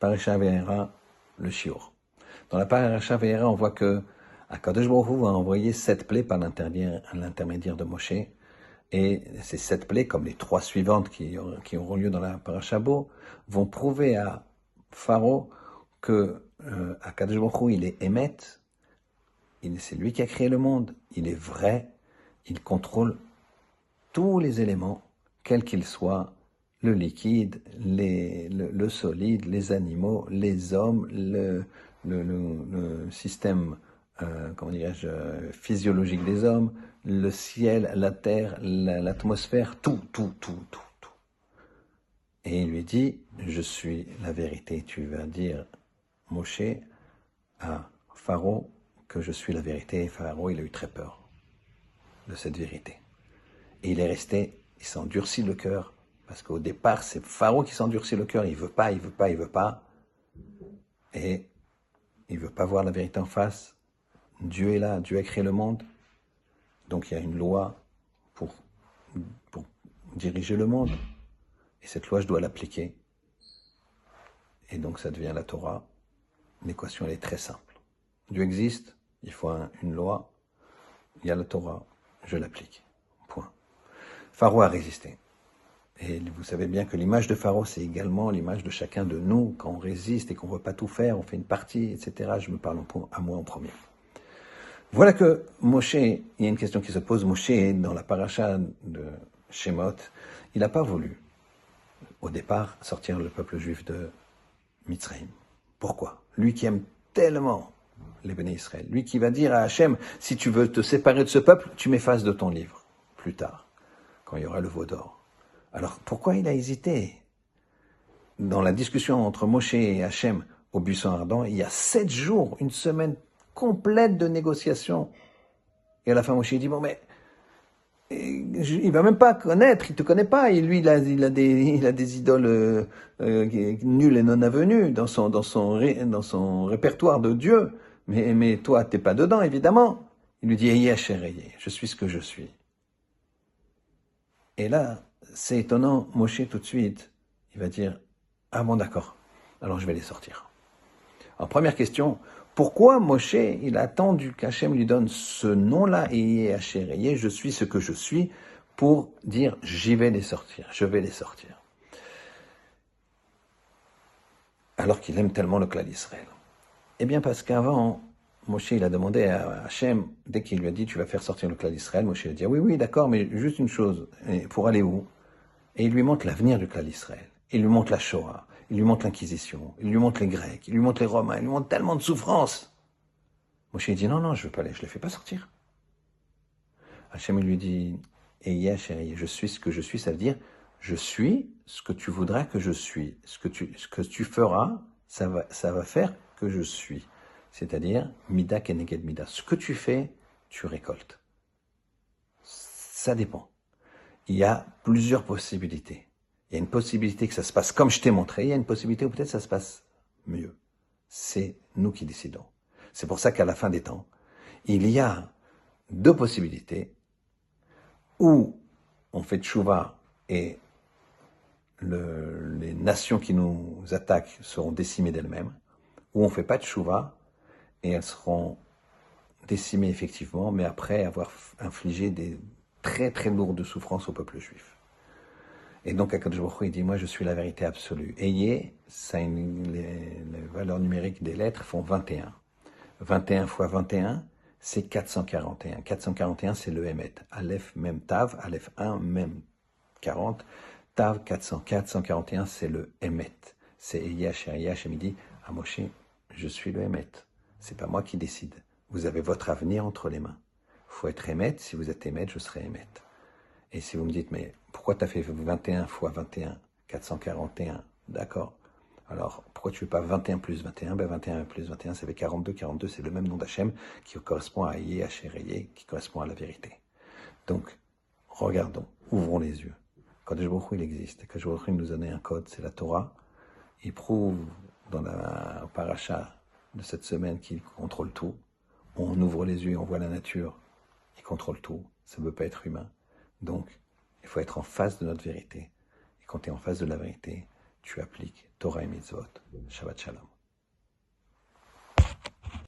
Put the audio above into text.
Parasha Ve'era, le Shiur. Dans la Parasha Ve'era, on voit que Akadosh Baruch Hu a envoyé sept plaies par l'intermédiaire de Moshe. Et ces sept plaies, comme les trois suivantes qui, auront lieu dans la Parashabo, vont prouver à Pharaon que euh, il est émet, c'est lui qui a créé le monde, il est vrai, il contrôle tous les éléments, quels qu'ils soient, le liquide, le, solide, les animaux, les hommes, le, le, système euh, comment physiologique des hommes, le ciel, la terre, l'atmosphère, tout, tout, tout, tout, tout. Et il lui dit, je suis la vérité. Tu vas dire, Moshe, à Pharaon, que je suis la vérité. Et Pharaon, il a eu très peur de cette vérité. Et il est resté, il s'endurcit le cœur, parce qu'au départ, c'est Pharaon qui s'endurcit le cœur. Il veut pas, il veut pas, il veut pas. Et il veut pas voir la vérité en face. Dieu est là, Dieu a créé le monde. Donc il y a une loi pour, diriger le monde. Et cette loi, je dois l'appliquer. Et donc ça devient la Torah. L'équation, elle est très simple. Dieu existe, il faut une loi, il y a la Torah, je l'applique. Point. Pharaon a résisté. Et vous savez bien que l'image de Pharaon, c'est également l'image de chacun de nous. Quand on résiste et qu'on ne veut pas tout faire, on fait une partie, etc. Je me parle à moi en premier. Voilà que Moshe, il y a une question qui se pose, Moshe, dans la paracha de Shemot, il n'a pas voulu, au départ, sortir le peuple juif de Mitzrayim. Pourquoi? Lui qui aime tellement les bénis Israël, lui qui va dire à Hachem, si tu veux te séparer de ce peuple, tu m'effaces de ton livre, plus tard, quand il y aura le veau d'or. Alors pourquoi il a hésité? Dans la discussion entre Moshe et Hachem au buisson ardent, il y a sept jours, une semaine complète de négociations. Et à la fin, Moshe dit, bon, mais il va même pas connaître, il te connaît pas. Et lui, il a, a, des, il a des idoles euh, euh nulles et non avenues dans son, dans, son, dans son répertoire de Dieu. Mais, mais toi, t'es pas dedans, évidemment. Il lui dit, je suis ce que je suis. Et là, c'est étonnant, Moshe, tout de suite, il va dire, ah bon, d'accord, alors je vais les sortir. En première question, pourquoi Moshe, il a attendu qu'Hachem lui donne ce nom-là, et je suis ce que je suis, pour dire j'y vais les sortir, je vais les sortir. Alors qu'il aime tellement le clan d'Israël. Eh bien, parce qu'avant, Moshe, il a demandé à Hachem, dès qu'il lui a dit tu vas faire sortir le clan d'Israël, Moshe a dit oui, oui, d'accord, mais juste une chose, pour aller où? Et il lui montre l'avenir du clan d'Israël. Il lui montre la Shoah il lui montre l'Inquisition, il lui montre les Grecs, il lui montre les Romains, il lui montre tellement de souffrances. Moshe dit non, non, je veux pas aller, je les fais pas sortir. Hachem lui dit, et chérie, je suis ce que je suis, ça veut dire, je suis ce que tu voudras que je suis. Ce que tu, ce que tu feras, ça va, ça va faire que je suis. C'est-à-dire, mida keneged mida. Ce que tu fais, tu récoltes. Ça dépend. Il y a plusieurs possibilités. Il y a une possibilité que ça se passe comme je t'ai montré, il y a une possibilité où peut-être ça se passe mieux. C'est nous qui décidons. C'est pour ça qu'à la fin des temps, il y a deux possibilités où on fait tchouva et le, les nations qui nous attaquent seront décimées d'elles-mêmes, ou on fait pas tchouva et elles seront décimées effectivement, mais après avoir infligé des très très lourdes souffrances au peuple juif. Et donc, Akadosh il dit, moi, je suis la vérité absolue. Ayez, une, les, valeurs numériques des lettres font 21. 21 fois 21, c'est 441. 441, c'est le Emet. Aleph, même Tav. Aleph 1, même 40. Tav, 400. 441, c'est le Emet. C'est Eyash et Eyash, et dit, à Moshe, je suis le Emet. C'est pas moi qui décide. Vous avez votre avenir entre les mains. Faut être Emet. Si vous êtes Emet, je serai Emet. Et si vous me dites, mais pourquoi tu as fait 21 fois 21 441 D'accord. Alors, pourquoi tu ne fais pas 21 plus 21 ben 21 plus 21, ça fait 42. 42, c'est le même nom d'Hachem qui correspond à Yé, Hachéréyé, qui correspond à la vérité. Donc, regardons, ouvrons les yeux. Quand Baruch il existe. Quand Baruch nous a un code, c'est la Torah. Il prouve dans la paracha de cette semaine qu'il contrôle tout. On ouvre les yeux, on voit la nature. Il contrôle tout. Ça ne peut pas être humain. Donc, il faut être en face de notre vérité. Et quand tu es en face de la vérité, tu appliques Torah et Mitzvot. Shabbat Shalom.